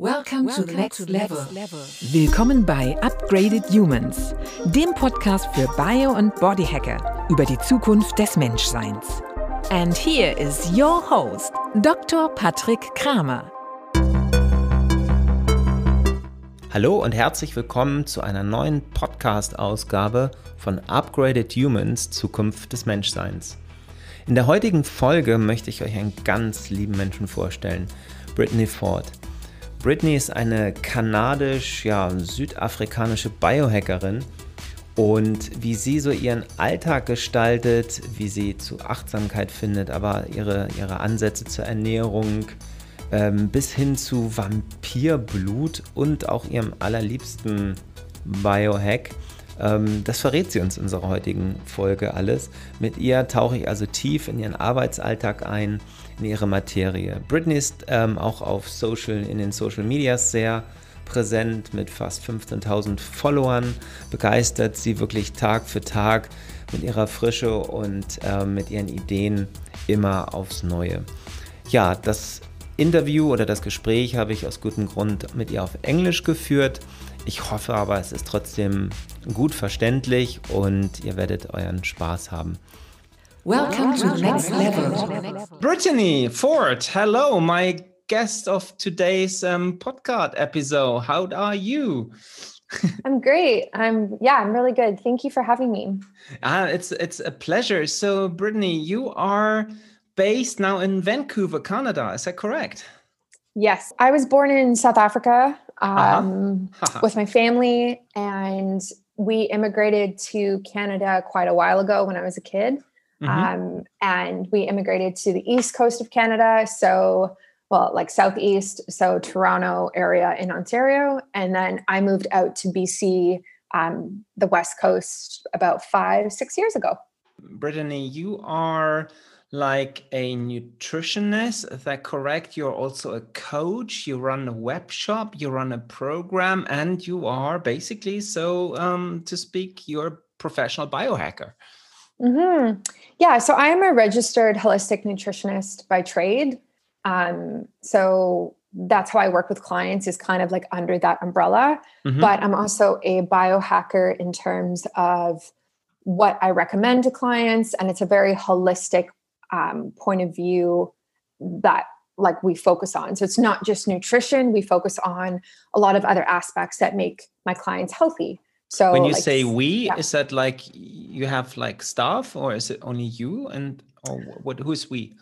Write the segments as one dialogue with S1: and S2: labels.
S1: Welcome, to the next level.
S2: Willkommen bei Upgraded Humans, dem Podcast für Bio- und Bodyhacker über die Zukunft des Menschseins. And here is your host, Dr. Patrick Kramer.
S3: Hallo und herzlich willkommen zu einer neuen Podcast-Ausgabe von Upgraded Humans Zukunft des Menschseins. In der heutigen Folge möchte ich euch einen ganz lieben Menschen vorstellen, Brittany Ford. Britney ist eine kanadisch-südafrikanische ja, Biohackerin und wie sie so ihren Alltag gestaltet, wie sie zu Achtsamkeit findet, aber ihre, ihre Ansätze zur Ernährung ähm, bis hin zu Vampirblut und auch ihrem allerliebsten Biohack. Ähm, das verrät sie uns in unserer heutigen Folge alles. Mit ihr tauche ich also tief in ihren Arbeitsalltag ein in ihre Materie. Britney ist ähm, auch auf Social, in den Social Medias sehr präsent mit fast 15.000 Followern, begeistert sie wirklich Tag für Tag mit ihrer Frische und äh, mit ihren Ideen immer aufs Neue. Ja, das Interview oder das Gespräch habe ich aus gutem Grund mit ihr auf Englisch geführt. Ich hoffe aber, es ist trotzdem gut verständlich und ihr werdet euren Spaß haben.
S1: Welcome to the next level.
S3: Brittany Ford, hello, my guest of today's um, podcast episode. How are you?
S4: I'm great. I'm yeah, I'm really good. Thank you for having me.
S3: Uh, it's it's a pleasure. So, Brittany, you are based now in Vancouver, Canada. Is that correct?
S4: Yes, I was born in South Africa um, uh-huh. with my family, and we immigrated to Canada quite a while ago when I was a kid. Mm-hmm. Um, and we immigrated to the east coast of Canada. So, well, like southeast, so Toronto area in Ontario. And then I moved out to BC, um, the west coast, about five, six years ago.
S3: Brittany, you are like a nutritionist. Is that correct? You're also a coach. You run a web shop. You run a program, and you are basically, so um, to speak, you're a professional biohacker.
S4: Mm-hmm. Yeah, so I am a registered holistic nutritionist by trade. Um, so that's how I work with clients is kind of like under that umbrella. Mm-hmm. But I'm also a biohacker in terms of what I recommend to clients, and it's a very holistic um, point of view that like we focus on. So it's not just nutrition; we focus on a lot of other aspects that make my clients healthy. So
S3: when you like, say we, yeah. is that like you have like staff or is it only you and or what who's we?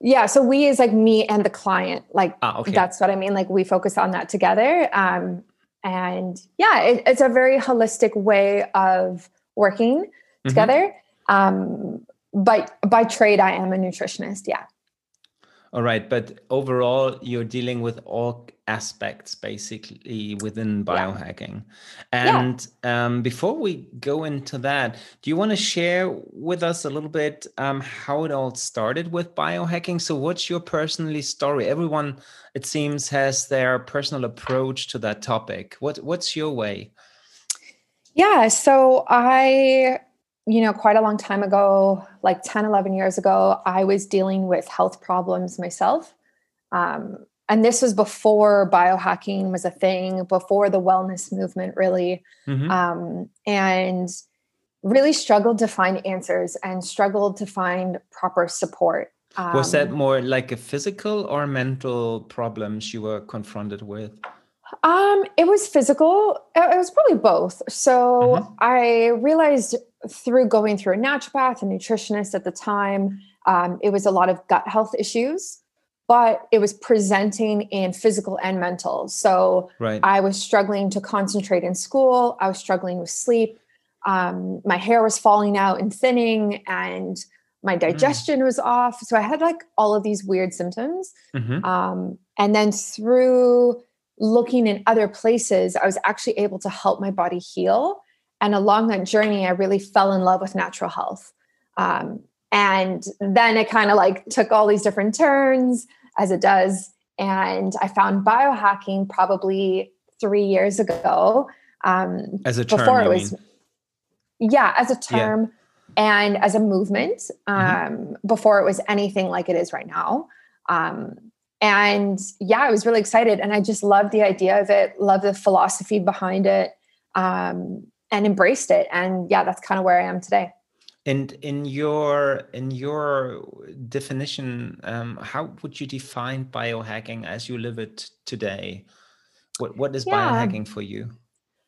S4: Yeah, so we is like me and the client. Like ah, okay. that's what I mean. Like we focus on that together. Um, and yeah, it, it's a very holistic way of working mm-hmm. together. Um, but by trade, I am a nutritionist. Yeah.
S3: All right, but overall, you're dealing with all aspects basically within biohacking. Yeah. And yeah. Um, before we go into that, do you want to share with us a little bit um, how it all started with biohacking? So, what's your personally story? Everyone, it seems, has their personal approach to that topic. What What's your way?
S4: Yeah, so I you know, quite a long time ago, like 10, 11 years ago, I was dealing with health problems myself. Um, and this was before biohacking was a thing, before the wellness movement, really. Mm-hmm. Um, and really struggled to find answers and struggled to find proper support.
S3: Um, was that um, more like a physical or mental problems you were confronted with?
S4: Um, it was physical. It was probably both. So mm-hmm. I realized through going through a naturopath, and nutritionist at the time, um, it was a lot of gut health issues, but it was presenting in physical and mental. So right. I was struggling to concentrate in school. I was struggling with sleep. Um, my hair was falling out and thinning, and my mm. digestion mm. was off. So I had like all of these weird symptoms. Mm-hmm. Um, and then through looking in other places, I was actually able to help my body heal and along that journey, I really fell in love with natural health. Um, and then it kind of like took all these different turns as it does. And I found biohacking probably three years ago.
S3: Um, as a term, before it was,
S4: yeah, as a term yeah. and as a movement. Mm-hmm. Um, mm-hmm. Before it was anything like it is right now. Um, and yeah, I was really excited. And I just loved the idea of it, loved the philosophy behind it, um, and embraced it. And yeah, that's kind of where I am today.
S3: And in your in your definition, um, how would you define biohacking as you live it today? What what is yeah. biohacking for you?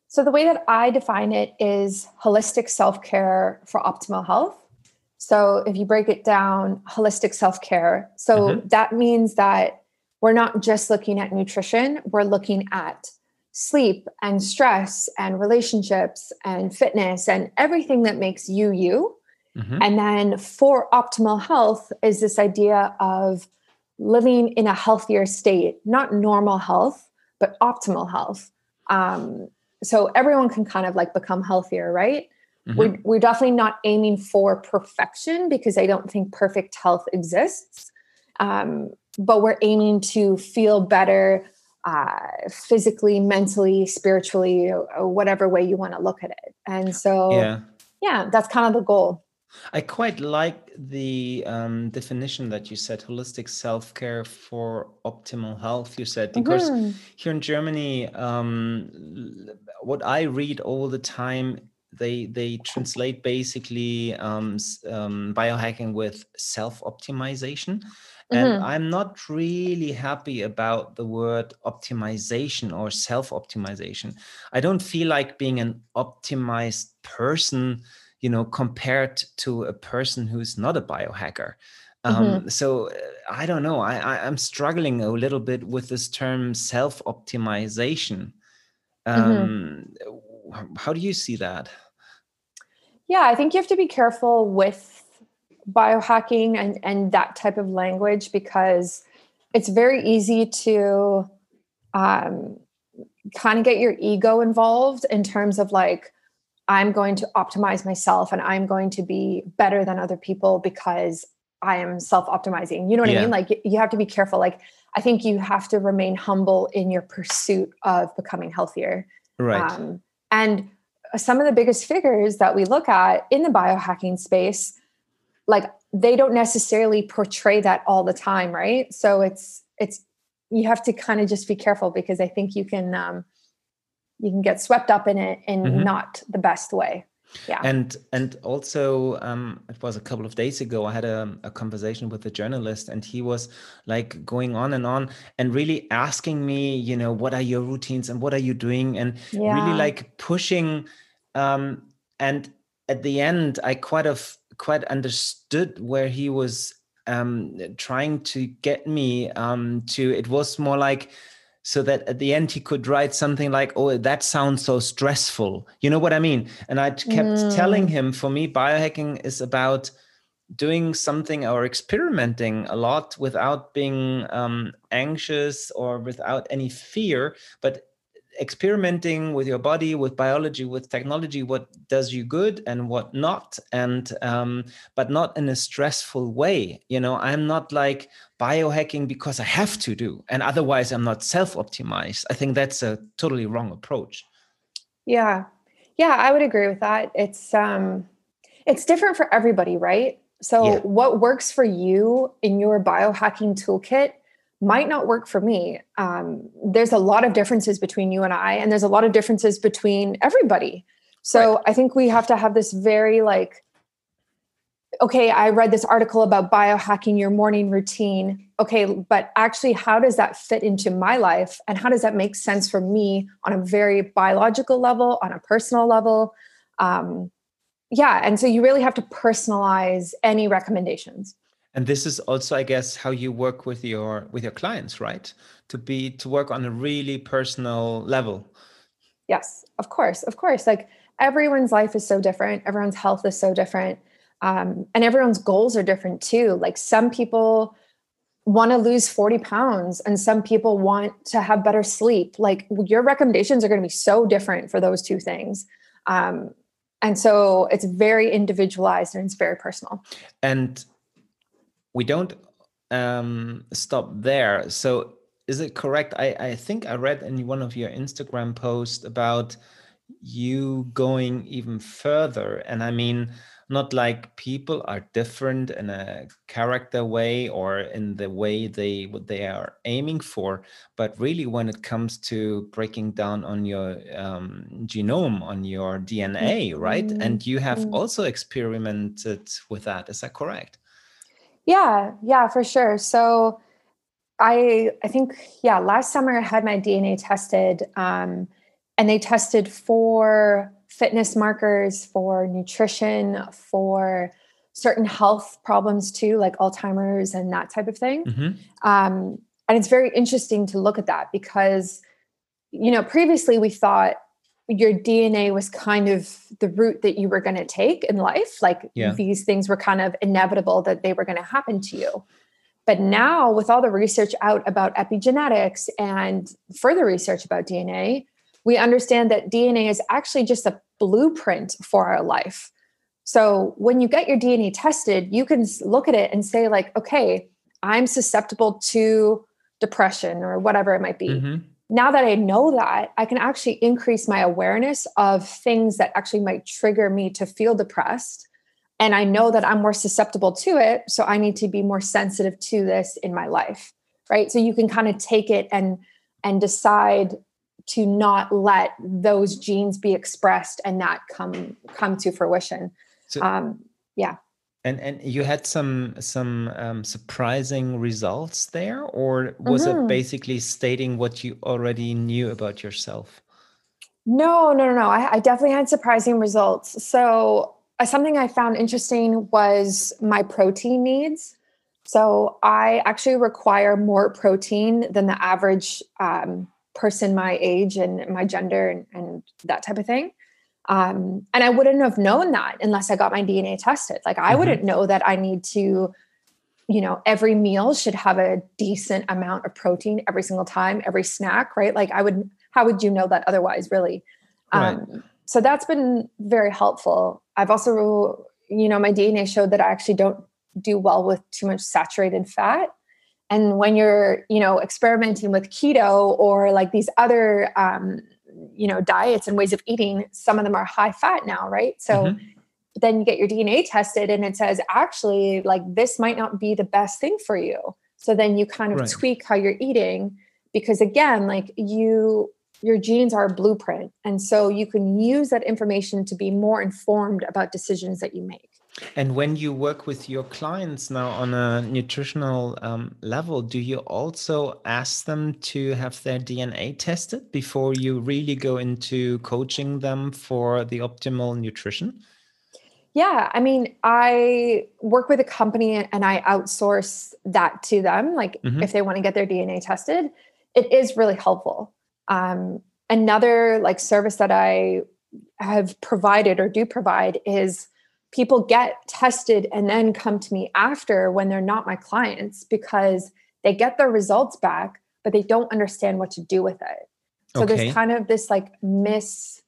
S4: So the way that I define it is holistic self-care for optimal health. So if you break it down, holistic self-care. So mm-hmm. that means that we're not just looking at nutrition, we're looking at sleep and stress and relationships and fitness and everything that makes you you. Mm-hmm. And then for optimal health is this idea of living in a healthier state, not normal health, but optimal health. Um, so everyone can kind of like become healthier, right? Mm-hmm. We're, we're definitely not aiming for perfection because I don't think perfect health exists. Um, but we're aiming to feel better uh, physically, mentally, spiritually, whatever way you want to look at it. And so, yeah, yeah that's kind of the goal.
S3: I quite like the um, definition that you said holistic self care for optimal health. You said, because mm-hmm. here in Germany, um, what I read all the time, they they translate basically um, um biohacking with self optimization. And mm-hmm. I'm not really happy about the word optimization or self optimization. I don't feel like being an optimized person you know compared to a person who's not a biohacker um, mm-hmm. so uh, i don't know I, I am struggling a little bit with this term self optimization um, mm-hmm. how do you see that
S4: yeah i think you have to be careful with biohacking and and that type of language because it's very easy to um, kind of get your ego involved in terms of like I'm going to optimize myself and I'm going to be better than other people because I am self optimizing. You know what yeah. I mean? Like you have to be careful. Like I think you have to remain humble in your pursuit of becoming healthier.
S3: Right. Um,
S4: and some of the biggest figures that we look at in the biohacking space, like they don't necessarily portray that all the time, right? So it's it's you have to kind of just be careful because I think you can um, you can get swept up in it in mm-hmm. not the best way yeah
S3: and and also um it was a couple of days ago i had a, a conversation with a journalist and he was like going on and on and really asking me you know what are your routines and what are you doing and yeah. really like pushing um and at the end i quite of quite understood where he was um trying to get me um to it was more like so that at the end he could write something like oh that sounds so stressful you know what i mean and i kept mm. telling him for me biohacking is about doing something or experimenting a lot without being um, anxious or without any fear but experimenting with your body with biology with technology what does you good and what not and um, but not in a stressful way. You know i'm not like biohacking because i have to do and otherwise i'm not self-optimized. I think that's a totally wrong approach.
S4: Yeah. Yeah i would agree with that. It's um it's different for everybody right? So yeah. what works for you in your biohacking toolkit might not work for me. Um, there's a lot of differences between you and I, and there's a lot of differences between everybody. So right. I think we have to have this very like, okay, I read this article about biohacking your morning routine. Okay, but actually, how does that fit into my life? And how does that make sense for me on a very biological level, on a personal level? Um, yeah. And so you really have to personalize any recommendations
S3: and this is also i guess how you work with your with your clients right? To be to work on a really personal level.
S4: Yes of course of course. Like everyone's life is so different. Everyone's health is so different. Um, and everyone's goals are different too. Like some people want to lose 40 pounds and some people want to have better sleep. Like your recommendations are going to be so different for those two things. Um, and so it's very individualized and it's very personal.
S3: And we don't um, stop there. So is it correct? I, I think I read in one of your Instagram posts about you going even further. And I mean, not like people are different in a character way or in the way they what they are aiming for, but really when it comes to breaking down on your um, genome, on your DNA, mm-hmm. right? And you have mm-hmm. also experimented with that. Is that correct?
S4: Yeah, yeah, for sure. So I I think yeah, last summer I had my DNA tested, um, and they tested for fitness markers, for nutrition, for certain health problems too, like Alzheimer's and that type of thing. Mm-hmm. Um, and it's very interesting to look at that because you know previously we thought your DNA was kind of the route that you were going to take in life. Like yeah. these things were kind of inevitable that they were going to happen to you. But now, with all the research out about epigenetics and further research about DNA, we understand that DNA is actually just a blueprint for our life. So when you get your DNA tested, you can look at it and say, like, okay, I'm susceptible to depression or whatever it might be. Mm-hmm. Now that I know that, I can actually increase my awareness of things that actually might trigger me to feel depressed and I know that I'm more susceptible to it. So I need to be more sensitive to this in my life. Right. So you can kind of take it and and decide to not let those genes be expressed and not come come to fruition. So, um, yeah.
S3: And and you had some some um, surprising results there, or was mm-hmm. it basically stating what you already knew about yourself?
S4: No, no, no, no. I, I definitely had surprising results. So uh, something I found interesting was my protein needs. So I actually require more protein than the average um, person my age and my gender and, and that type of thing. Um, and I wouldn't have known that unless I got my DNA tested. Like I mm-hmm. wouldn't know that I need to, you know, every meal should have a decent amount of protein every single time, every snack, right? Like I would, how would you know that otherwise, really? Right. Um, so that's been very helpful. I've also, you know, my DNA showed that I actually don't do well with too much saturated fat. And when you're, you know, experimenting with keto or like these other, um, you know, diets and ways of eating, some of them are high fat now, right? So mm-hmm. then you get your DNA tested and it says, actually, like this might not be the best thing for you. So then you kind of right. tweak how you're eating because again, like you your genes are a blueprint. And so you can use that information to be more informed about decisions that you make.
S3: And when you work with your clients now on a nutritional um, level, do you also ask them to have their DNA tested before you really go into coaching them for the optimal nutrition?
S4: Yeah, I mean, I work with a company and I outsource that to them. Like, mm-hmm. if they want to get their DNA tested, it is really helpful. Um, another like service that I have provided or do provide is people get tested and then come to me after when they're not my clients because they get their results back, but they don't understand what to do with it. So okay. there's kind of this like miss,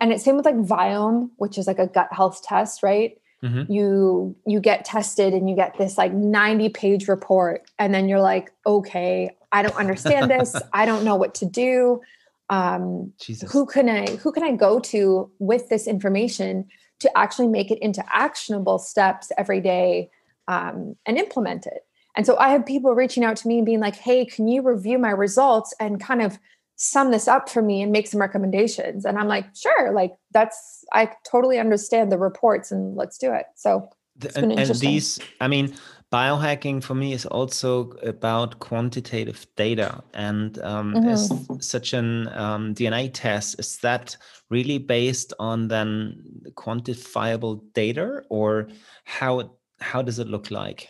S4: and it's same with like Viome, which is like a gut health test, right? Mm-hmm. You you get tested and you get this like 90 page report, and then you're like, okay, I don't understand this. I don't know what to do. Um, Jesus. Who can I who can I go to with this information to actually make it into actionable steps every day um, and implement it? And so I have people reaching out to me and being like, "Hey, can you review my results and kind of sum this up for me and make some recommendations?" And I'm like, "Sure, like that's I totally understand the reports and let's do it." So
S3: and, and these, I mean, biohacking for me is also about quantitative data and um, mm-hmm. as such an um, dna test is that really based on then quantifiable data or how how does it look like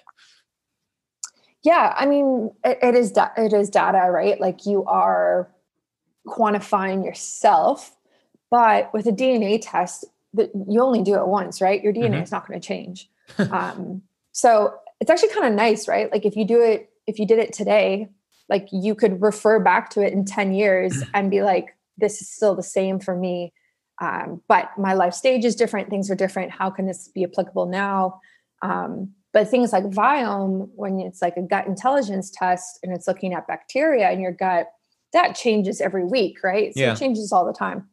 S4: yeah i mean it, it is da- it is data right like you are quantifying yourself but with a dna test that you only do it once right your dna mm-hmm. is not going to change um, so it's actually kind of nice, right? Like if you do it, if you did it today, like you could refer back to it in 10 years and be like, this is still the same for me. Um, but my life stage is different, things are different. How can this be applicable now? Um, but things like Viome, when it's like a gut intelligence test and it's looking at bacteria in your gut, that changes every week, right? So yeah. it changes all the time.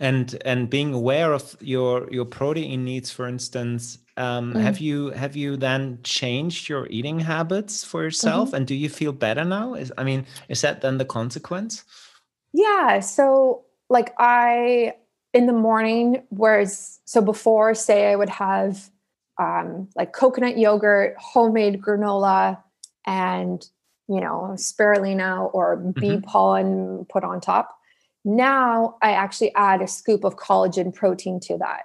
S3: And and being aware of your your protein needs for instance um, mm. have you have you then changed your eating habits for yourself mm-hmm. and do you feel better now is i mean is that then the consequence
S4: yeah so like i in the morning whereas so before say i would have um, like coconut yogurt homemade granola and you know spirulina or bee mm-hmm. pollen put on top now i actually add a scoop of collagen protein to that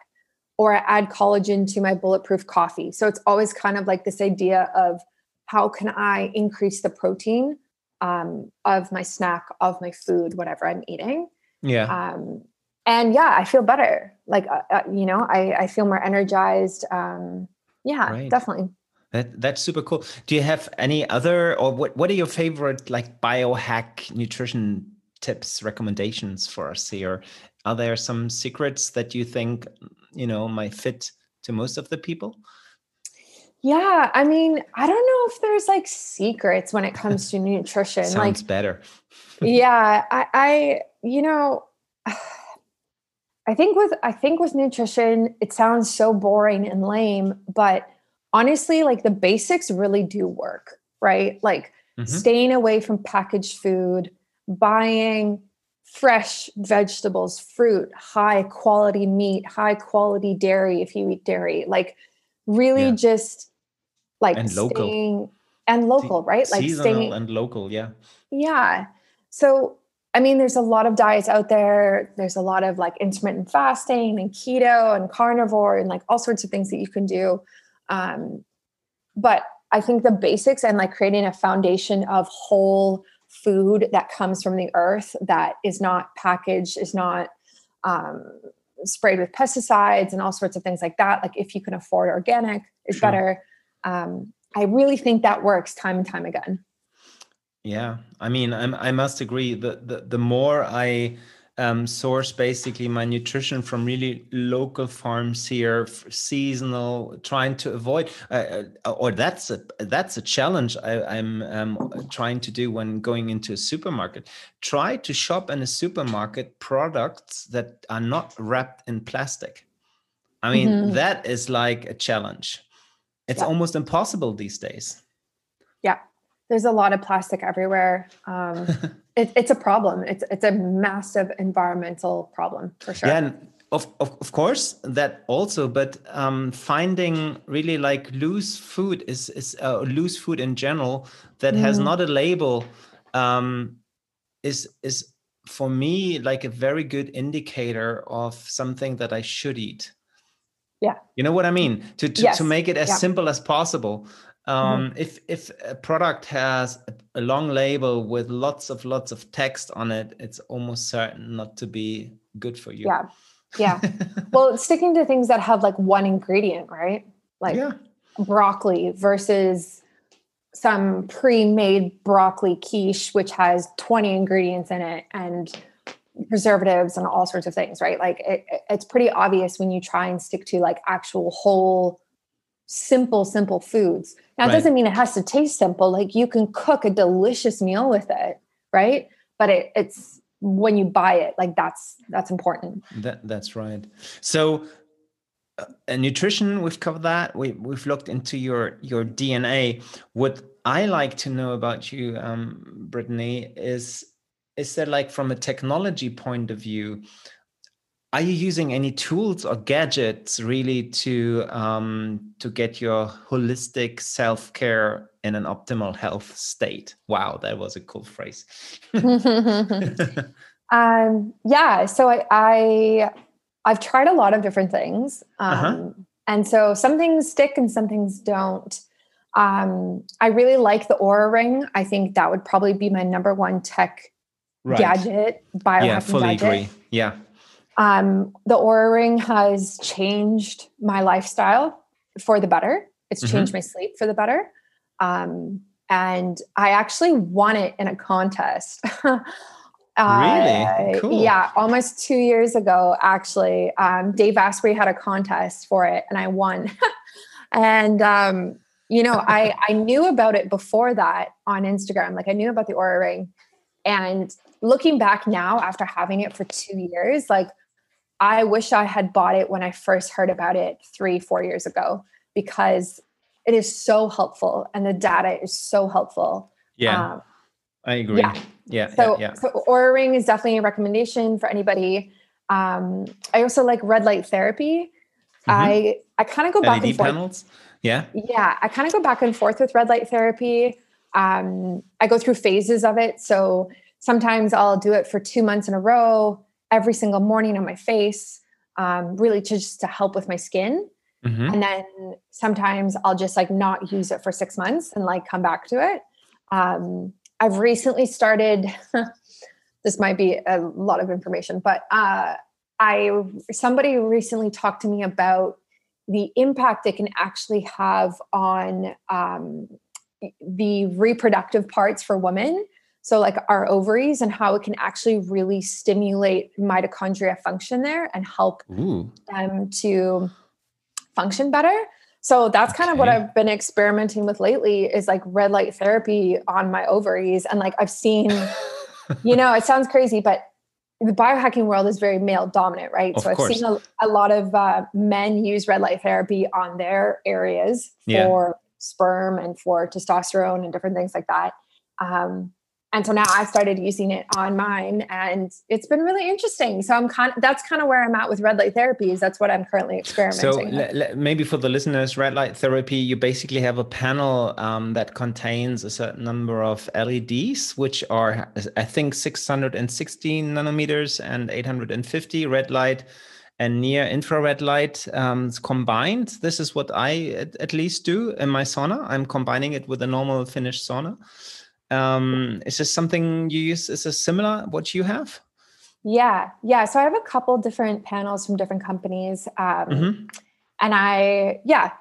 S4: or I add collagen to my bulletproof coffee. So it's always kind of like this idea of how can I increase the protein um, of my snack, of my food, whatever I'm eating.
S3: Yeah.
S4: Um, and yeah, I feel better. Like, uh, uh, you know, I, I feel more energized. Um, yeah, right. definitely.
S3: That, that's super cool. Do you have any other, or what, what are your favorite like biohack nutrition tips, recommendations for us here? Are there some secrets that you think you know might fit to most of the people
S4: yeah i mean i don't know if there's like secrets when it comes to nutrition
S3: sounds
S4: like
S3: better
S4: yeah i i you know i think with i think with nutrition it sounds so boring and lame but honestly like the basics really do work right like mm-hmm. staying away from packaged food buying fresh vegetables, fruit, high quality meat, high quality dairy if you eat dairy. Like really yeah. just like
S3: and
S4: staying
S3: local.
S4: and local, right?
S3: Like staying and local, yeah.
S4: Yeah. So I mean, there's a lot of diets out there. There's a lot of like intermittent fasting and keto and carnivore and like all sorts of things that you can do. Um, but I think the basics and like creating a foundation of whole food that comes from the earth that is not packaged, is not um, sprayed with pesticides and all sorts of things like that. Like if you can afford organic, is sure. better. Um, I really think that works time and time again.
S3: Yeah, I mean, I'm, I must agree. The, the the more I um, source basically my nutrition from really local farms here, seasonal, trying to avoid, uh, uh, or that's a that's a challenge I, am um, trying to do when going into a supermarket. Try to shop in a supermarket products that are not wrapped in plastic. I mean, mm-hmm. that is like a challenge. It's yeah. almost impossible these days.
S4: Yeah, there's a lot of plastic everywhere. Um, it, it's a problem. It's it's a massive environmental problem for sure.
S3: Yeah, and of, of, of course that also, but um, finding really like loose food is is uh, loose food in general that mm. has not a label um, is is for me like a very good indicator of something that I should eat.
S4: Yeah.
S3: You know what I mean? To to, yes. to make it as yeah. simple as possible. Mm-hmm. um, mm-hmm. if if a product has a long label with lots of lots of text on it it's almost certain not to be good for you
S4: yeah yeah well sticking to things that have like one ingredient right like yeah. broccoli versus some pre-made broccoli quiche which has 20 ingredients in it and preservatives and all sorts of things right like it, it's pretty obvious when you try and stick to like actual whole simple, simple foods. Now, it right. doesn't mean it has to taste simple. Like you can cook a delicious meal with it, right? But it, it's when you buy it, like that's that's important.
S3: That that's right. So, uh, nutrition, we've covered that. We we've looked into your your DNA. What I like to know about you, um, Brittany, is is that like from a technology point of view are you using any tools or gadgets really to um, to get your holistic self care in an optimal health state? Wow, that was a cool phrase.
S4: um, yeah, so I, I I've tried a lot of different things, um, uh-huh. and so some things stick and some things don't. Um, I really like the Oura ring. I think that would probably be my number one tech right. gadget.
S3: Biohacking yeah, fully gadget. agree. Yeah
S4: um, the Oura Ring has changed my lifestyle for the better. It's mm-hmm. changed my sleep for the better. Um, and I actually won it in a contest.
S3: uh, really? Cool.
S4: Yeah, almost two years ago, actually. Um, Dave Asprey had a contest for it, and I won. and um, you know, I I knew about it before that on Instagram. Like I knew about the Oura Ring, and looking back now after having it for two years, like I wish I had bought it when I first heard about it three, four years ago because it is so helpful and the data is so helpful.
S3: Yeah. Um, I agree. Yeah. Yeah.
S4: So,
S3: yeah, yeah.
S4: so Oura Ring is definitely a recommendation for anybody. Um, I also like red light therapy. Mm-hmm. I I kind of go back
S3: LED
S4: and forth.
S3: panels. Yeah.
S4: Yeah, I kind of go back and forth with red light therapy. Um, I go through phases of it. So sometimes I'll do it for two months in a row, every single morning on my face, um, really to just to help with my skin. Mm-hmm. And then sometimes I'll just like not use it for six months and like come back to it. Um, I've recently started. this might be a lot of information, but uh, I somebody recently talked to me about the impact it can actually have on um, the reproductive parts for women. So, like our ovaries, and how it can actually really stimulate mitochondria function there and help Ooh. them to function better. So that's kind okay. of what I've been experimenting with lately is like red light therapy on my ovaries. And like I've seen, you know, it sounds crazy, but the biohacking world is very male dominant, right?
S3: Of
S4: so I've
S3: course.
S4: seen a, a lot of uh, men use red light therapy on their areas for
S3: yeah.
S4: sperm and for testosterone and different things like that. Um, and so now I started using it on mine, and it's been really interesting. So I'm kind of that's kind of where I'm at with red light therapy. Is that's what I'm currently experimenting.
S3: So l- maybe for the listeners, red light therapy, you basically have a panel um, that contains a certain number of LEDs, which are I think 616 nanometers and 850 red light and near infrared light um, combined. This is what I at, at least do in my sauna. I'm combining it with a normal Finnish sauna. Um, is this something you use? Is this similar what you have?
S4: Yeah, yeah. So I have a couple different panels from different companies, um, mm-hmm. and I yeah,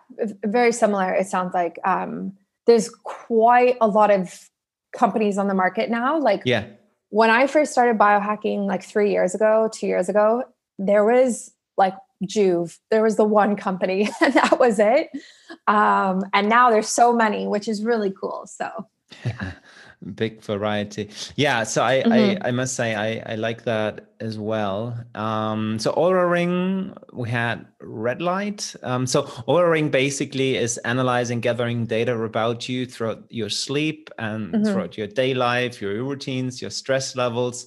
S4: very similar. It sounds like um, there's quite a lot of companies on the market now. Like
S3: yeah,
S4: when I first started biohacking, like three years ago, two years ago, there was like Joovv. There was the one company, and that was it. Um, and now there's so many, which is really cool. So. Yeah.
S3: big variety yeah so i mm-hmm. I, I must say i i like that as well um so Oura ring we had red light um so Oura ring basically is analyzing gathering data about you throughout your sleep and mm-hmm. throughout your day life your routines your stress levels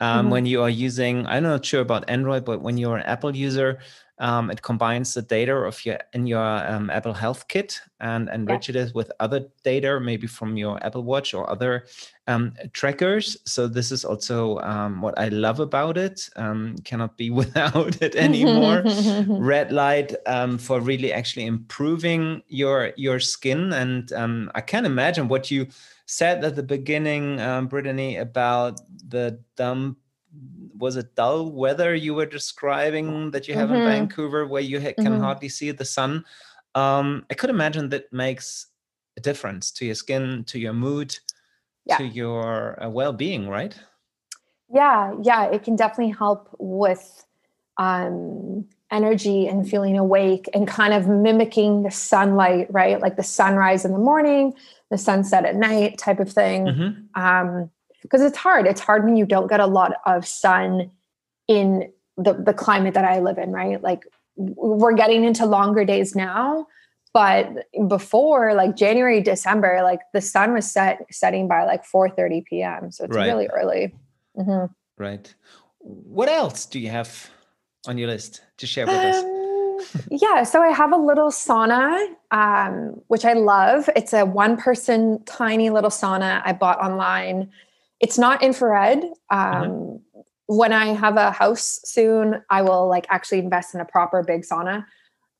S3: um, mm-hmm. when you are using i'm not sure about android but when you're an apple user um, it combines the data of your in your um, Apple Health Kit and enriches yeah. it with other data, maybe from your Apple Watch or other um, trackers. So this is also um, what I love about it. Um, cannot be without it anymore. Red light um, for really actually improving your your skin, and I can imagine what you said at the beginning, um, Brittany, about the dump was it dull weather you were describing that you have mm-hmm. in Vancouver where you ha- can mm-hmm. hardly see the sun? Um, I could imagine that makes a difference to your skin, to your mood, yeah. to your uh, well-being, right?
S4: Yeah, yeah, it can definitely help with um, energy and feeling awake and kind of mimicking the sunlight, right? Like the sunrise in the morning, the sunset at night type of thing. Mm-hmm. Um, because it's hard. It's hard when you don't get a lot of sun in the, the climate that I live in, right? Like we're getting into longer days now, but before like January, December, like the sun was set setting by like 4 30 p.m. So it's right. really early.
S3: Mm-hmm. Right. What else do you have on your list to share with um, us?
S4: yeah, so I have a little sauna, um, which I love. It's a one person tiny little sauna I bought online it's not infrared. Um, mm-hmm. When I have a house soon, I will like actually invest in a proper big sauna.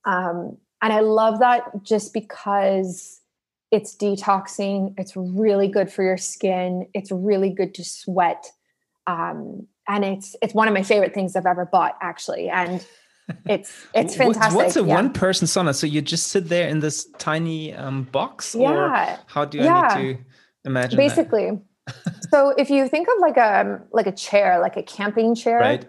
S4: Um, and I love that just because it's detoxing. It's really good for your skin. It's really good to sweat. Um, and it's it's one of my favorite things I've ever bought actually. And it's it's fantastic.
S3: What's a
S4: yeah.
S3: one person sauna? So you just sit there in this tiny um, box,
S4: yeah.
S3: or how do I
S4: yeah.
S3: need to imagine?
S4: Basically, that? So if you think of like a like a chair, like a camping chair,
S3: right.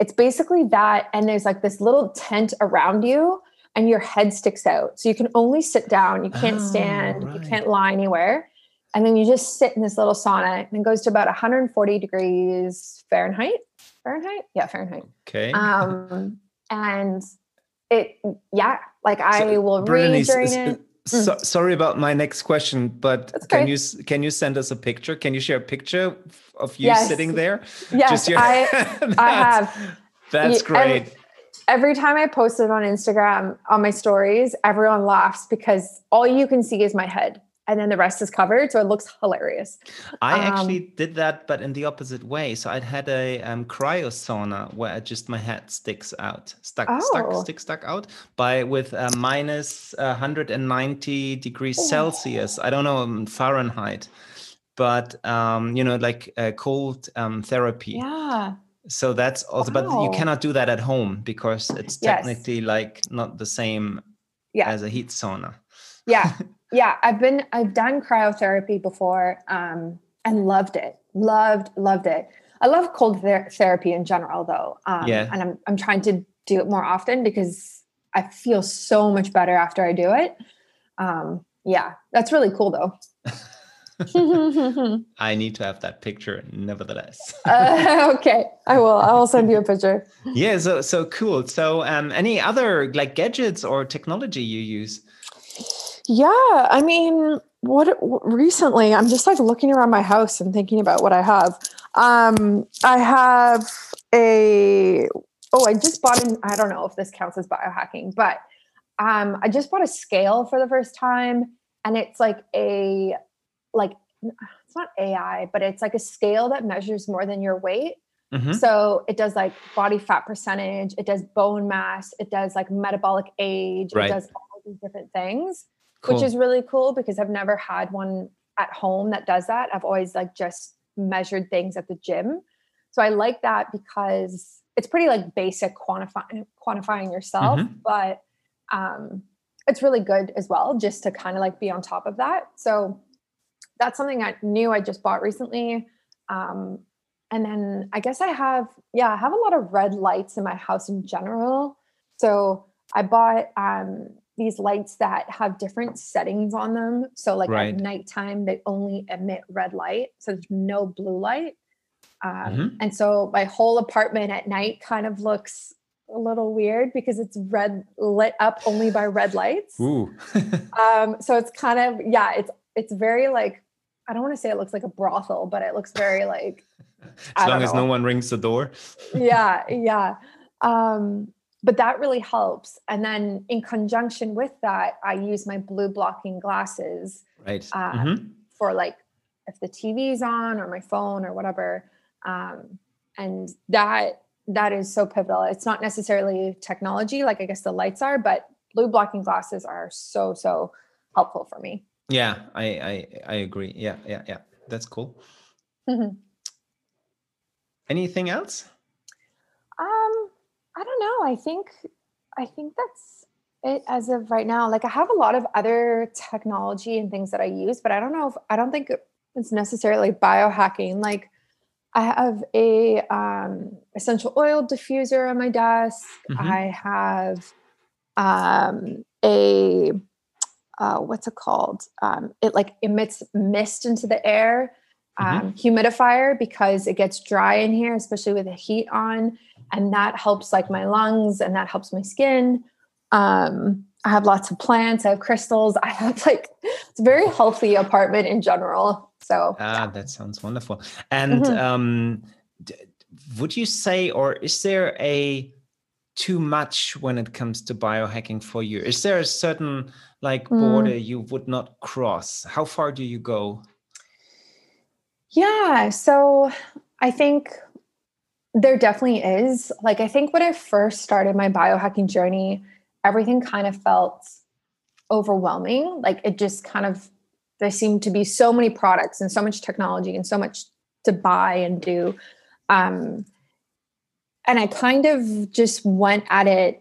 S4: it's basically that, and there's like this little tent around you, and your head sticks out, so you can only sit down. You can't oh, stand. Right. You can't lie anywhere. and then you just sit in this little sauna and it goes to about 140 degrees Fahrenheit. Fahrenheit? Yeah, Fahrenheit.
S3: Okay.
S4: Um, and it, yeah, like I will read during it. Mm.
S3: so- sorry about my next question, but can you can you send us a picture? Can you share a picture of you
S4: Yes.
S3: sitting there?
S4: Yes,
S3: your-
S4: I, I have.
S3: That's great.
S4: Every time I post it on Instagram on my stories, everyone laughs because all you can see is my head and then the rest is covered. So it looks hilarious.
S3: I
S4: Um,
S3: actually did that, but in the opposite way. So I'd had a um, cryo sauna where just my head sticks out, stuck, stuck,
S4: Oh.
S3: stick, stuck out by with uh, uh, 190 degrees
S4: Oh.
S3: Celsius. I don't know um, Fahrenheit, but um, you know, like uh, cold um, therapy.
S4: Yeah.
S3: So that's also, but you cannot do that at home because it's
S4: Yes.
S3: technically like not the same
S4: Yeah.
S3: as a heat sauna.
S4: yeah yeah i've been i've done cryotherapy before um and loved it loved loved it. I love cold ther- therapy in general though um
S3: Yeah.
S4: and i'm i'm trying to do it more often because i feel so much better after i do it. Um yeah that's really cool though.
S3: I need to have that picture, nevertheless.
S4: uh, okay i will i will send you a picture.
S3: Yeah so so cool. So um any other like gadgets or technology you use
S4: Yeah, I mean, what recently I'm just like looking around my house and thinking about what I have. Um, I have a oh, I just bought an I don't know if this counts as biohacking, but um, I just bought a scale for the first time, and it's like a like it's not AI, but it's like a scale that measures more than your weight.
S3: Mhm.
S4: So it does like body fat percentage, it does bone mass, it does like metabolic age,
S3: Right.
S4: it does all these different things
S3: Cool.
S4: which is really cool because I've never had one at home that does that. I've always like just measured things at the gym. So I like that because it's pretty like basic quantifying quantifying yourself,
S3: Mhm.
S4: but um it's really good as well just to kind of like be on top of that. So that's something I knew I just bought recently. Um and then I guess I have yeah, I have a lot of red lights in my house in general. So I bought um these lights that have different settings on them. So like
S3: Right.
S4: at nighttime, they only emit red light. So there's no blue light. Um,
S3: Mhm.
S4: And so my whole apartment at night kind of looks a little weird because it's red lit up only by red lights.
S3: Ooh.
S4: Um, so it's kind of yeah, it's it's very like I don't want to say it looks like a brothel, but it looks very like
S3: as long as no one rings the door.
S4: yeah yeah um but that really helps and then in conjunction with that i use my blue blocking glasses
S3: Right.
S4: Uh,
S3: Mhm.
S4: for like if the tv's on or my phone or whatever um and that that is so pivotal it's not necessarily technology like i guess the lights are but blue blocking glasses are so so helpful for me
S3: Yeah, I, I I agree. Yeah, yeah, yeah. That's cool.
S4: Mhm.
S3: Anything else?
S4: I don't know. I think I think that's it as of right now. Like I have a lot of other technology and things that I use, but I don't know if I don't think it's necessarily biohacking. Like I have a um essential oil diffuser on my desk.
S3: Mhm.
S4: I have um a uh, what's it called? Um, it like emits mist into the air, um, humidifier because it gets dry in here, especially with the heat on, and that helps like my lungs and that helps my skin. Um, I have lots of plants. I have crystals. I have like it's a very healthy apartment in general. So
S3: Ah, that sounds wonderful. And
S4: Mhm.
S3: um, d- would you say, or is there a too much when it comes to biohacking for you? Is there a certain like
S4: Mm.
S3: border you would not cross? How far do you go?
S4: Yeah. So I think there definitely is. Like, I think when I first started my biohacking journey, everything kind of felt overwhelming. Like, it just kind of, there seemed to be so many products and so much technology and so much to buy and do. Um, and I kind of just went at it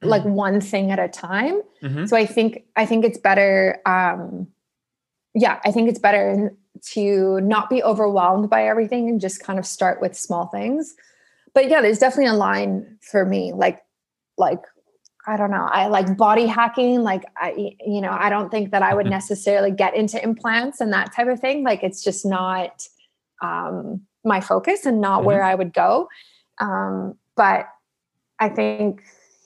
S4: like one thing at a time
S3: Mhm.
S4: so i think i think it's better um yeah i think it's better to not be overwhelmed by everything and just kind of start with small things but yeah there's definitely a line for me like like I don't know. I like body hacking. Like I, you know, I don't think that I would necessarily get into implants and that type of thing. Like it's just not um, my focus and not mm-hmm. where I would go. Um, but I think,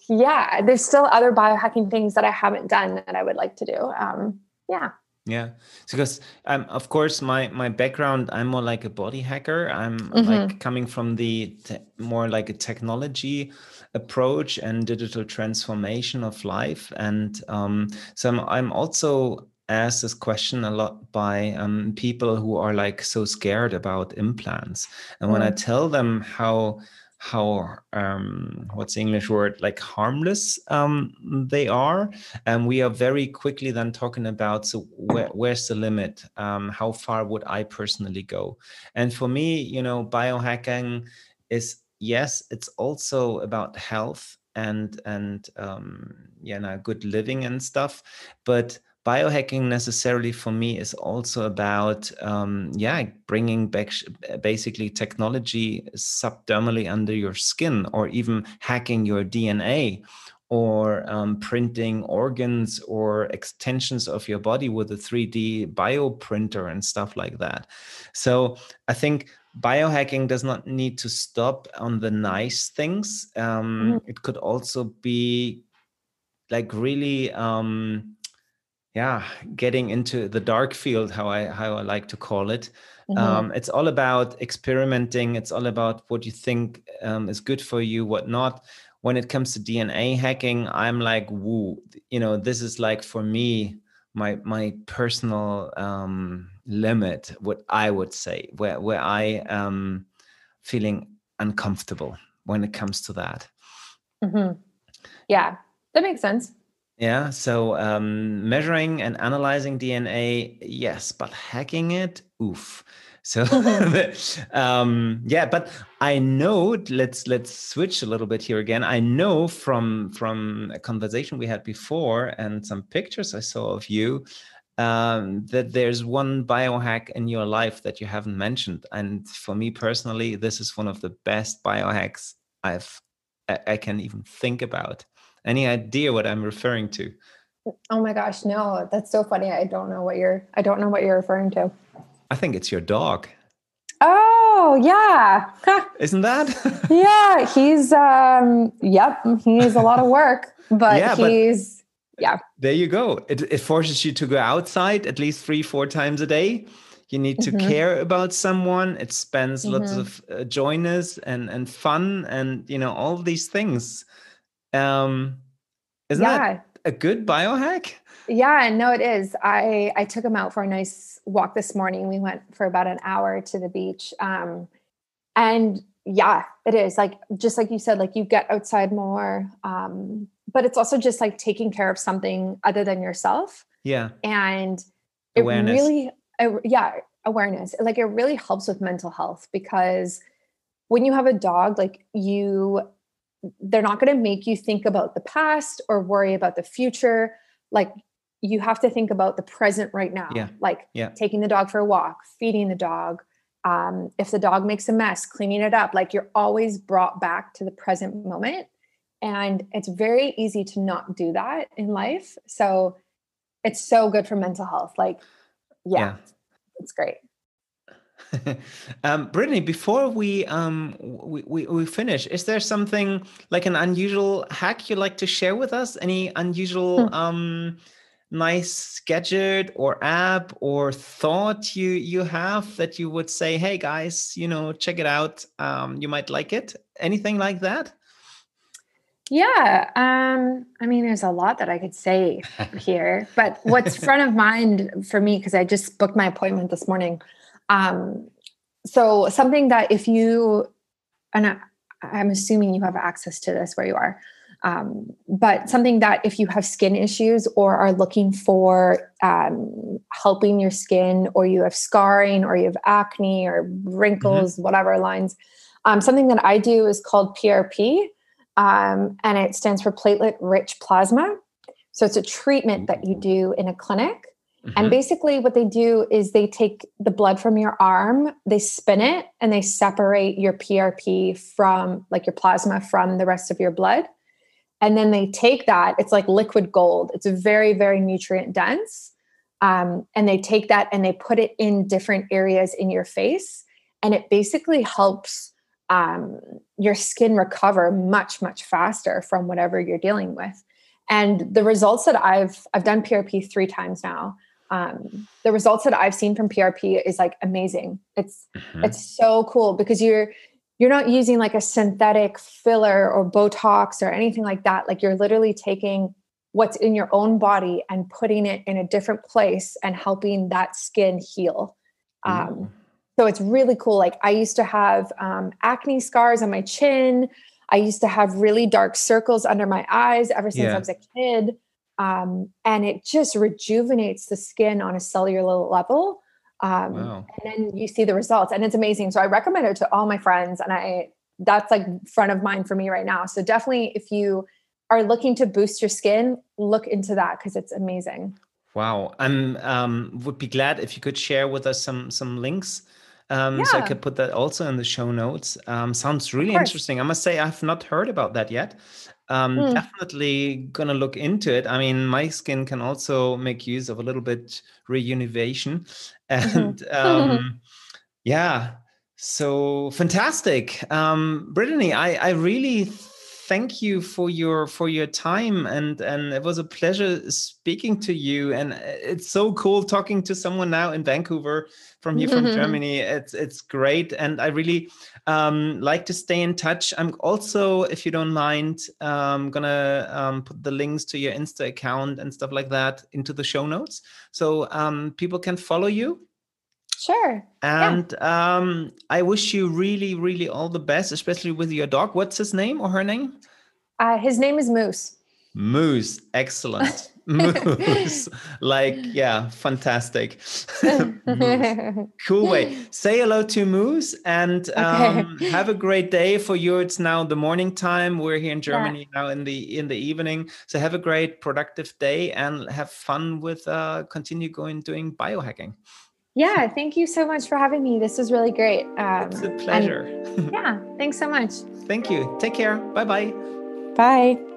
S4: yeah, there's still other biohacking things that I haven't done that I would like to do. Um, yeah
S3: yeah because um, of course my my background i'm more like a body hacker i'm mm-hmm. like coming from the te- more like a technology approach and digital transformation of life and um, so I'm, I'm also asked this question a lot by um, people who are like so scared about implants and mm. when i mm. tell them how how um, what's the English word like harmless um, they are, and we are very quickly then talking about so where, where's the limit? Um, how far would I personally go? And for me, you know, biohacking is yes, it's also about health and and um, yeah, know, good living and stuff, but biohacking necessarily for me is also about um, yeah bringing back basically technology subdermally under your skin or even hacking your dna or um, printing organs or extensions of your body with a 3d bioprinter and stuff like that so i think biohacking does not need to stop on the nice things um, mm-hmm. it could also be like really um, yeah getting into the dark field how i how i like to call it. Mm-hmm. um, it's all about experimenting. It's all about what you think um, is good for you what not. When it comes to dna hacking i'm like woo you know this is like for me my my personal um, limit what i would say where where i am feeling uncomfortable when it comes to that.
S4: Mm-hmm. yeah that makes sense
S3: yeah. So um, measuring and analyzing DNA, yes, but hacking it, oof. So um, yeah, but I know. Let's let's switch a little bit here again. I know from from a conversation we had before and some pictures I saw of you um, that there's one biohack in your life that you haven't mentioned. And for me personally, this is one of the best biohacks I've I, I can even think about. Any idea what I'm referring to?
S4: Oh my gosh, no. That's so funny. I don't know what you're I don't know what you're referring to.
S3: I think it's your dog.
S4: Oh, yeah.
S3: Isn't that?
S4: yeah, he's um yep, he's a lot of work, but yeah, he's but yeah.
S3: There you go. It it forces you to go outside at least 3 4 times a day. You need to mm-hmm. care about someone. It spends mm-hmm. lots of uh, joyness and and fun and you know all these things um, isn't yeah. that a good biohack?
S4: Yeah, no, it is. I I took him out for a nice walk this morning. We went for about an hour to the beach. Um, and yeah, it is like just like you said, like you get outside more. Um, but it's also just like taking care of something other than yourself.
S3: Yeah.
S4: And it awareness. really uh, yeah, awareness. Like it really helps with mental health because when you have a dog, like you they're not going to make you think about the past or worry about the future like you have to think about the present right now
S3: yeah.
S4: like
S3: yeah.
S4: taking the dog for a walk feeding the dog um, if the dog makes a mess cleaning it up like you're always brought back to the present moment and it's very easy to not do that in life so it's so good for mental health like yeah. yeah. it's great
S3: um, Brittany, before we, um, we, we, we finish, is there something like an unusual hack you'd like to share with us? Any unusual, hmm. um, nice gadget or app or thought you you have that you would say, "Hey guys, you know, check it out. Um, you might like it." Anything like that?
S4: Yeah, um, I mean, there's a lot that I could say here, but what's front of mind for me because I just booked my appointment this morning um, so something that if you, and I, I'm assuming you have access to this where you are, um, but something that if you have skin issues or are looking for um, helping your skin or you have scarring or you have acne or wrinkles mm-hmm. whatever lines um, something that i do is called prp um, and it stands for platelet rich plasma. So it's a treatment that you do in a clinic Mm-hmm. And basically, what they do is they take the blood from your arm, they spin it, and they separate your PRP from like your plasma from the rest of your blood. and then they take that it's like liquid gold it's very very nutrient dense um, and they take that and they put it in different areas in your face and it basically helps um, your skin recover much much faster from whatever you're dealing with and the results that i've i've done prp three times now um, the results that i've seen from prp is like amazing. It's mm-hmm. it's so cool because you're you're not using like a synthetic filler or botox or anything like that. Like you're literally taking what's in your own body and putting it in a different place and helping that skin heal. Um, so it's really cool. Like i used to have um, acne scars on my chin. I used to have really dark circles under my eyes ever since yeah. i was a kid um, and it just rejuvenates the skin on a cellular level um, wow. and then you see the results and it's amazing so i recommend it to all my friends and i that's like front of mind for me right now so definitely if you are looking to boost your skin look into that because it's amazing
S3: wow i'm um, would be glad if you could share with us some some links um, yeah. so I could put that also in the show notes. Um, sounds really interesting. I must say I've not heard about that yet. Um, mm. Definitely gonna look into it. I mean, my skin can also make use of a little bit reunivation, Mm-hmm. and mm-hmm. um, yeah so fantastic um, brittany I, I really thank you for your for your time and and it was a pleasure speaking to you. And it's so cool talking to someone now in vancouver from here from germany. It's it's great and i really um, like to stay in touch. I'm also if you don't mind um, gonna um, put the links to your insta account and stuff like that into the show notes. So um, people can follow you
S4: Sure.
S3: And yeah. um, I wish you really, really all the best, especially with your dog. What's his name or her name?
S4: Uh, his name is Moose.
S3: Moose, excellent. Moose, like yeah, fantastic. cool way. Say hello to Moose and um, okay. have a great day. For you, it's now the morning time. We're here in Germany yeah. now in the in the evening. So have a great, productive day and have fun with uh, continue going doing biohacking.
S4: Yeah, thank you so much for having me. This was really great.
S3: Um, it's a pleasure.
S4: Yeah, thanks so much.
S3: Thank you. Take care. Bye-bye.
S4: Bye.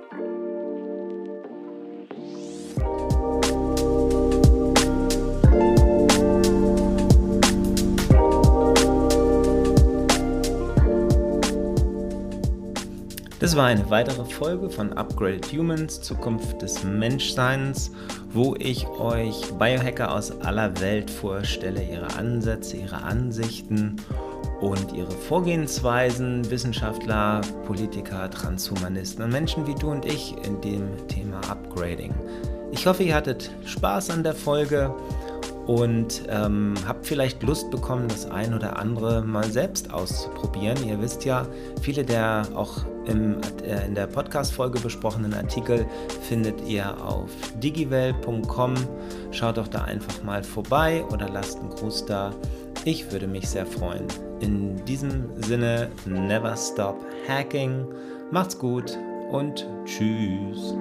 S3: Das war eine weitere Folge von Upgraded Humans, Zukunft des Menschseins, wo ich euch Biohacker aus aller Welt vorstelle, ihre Ansätze, ihre Ansichten und ihre Vorgehensweisen, Wissenschaftler, Politiker, Transhumanisten und Menschen wie du und ich in dem Thema Upgrading. Ich hoffe, ihr hattet Spaß an der Folge und ähm, habt vielleicht Lust bekommen, das ein oder andere mal selbst auszuprobieren. Ihr wisst ja, viele der auch im, äh, in der Podcast-Folge besprochenen Artikel findet ihr auf digiwell.com. Schaut doch da einfach mal vorbei oder lasst einen Gruß da. Ich würde mich sehr freuen. In diesem Sinne, never stop hacking. Macht's gut und tschüss.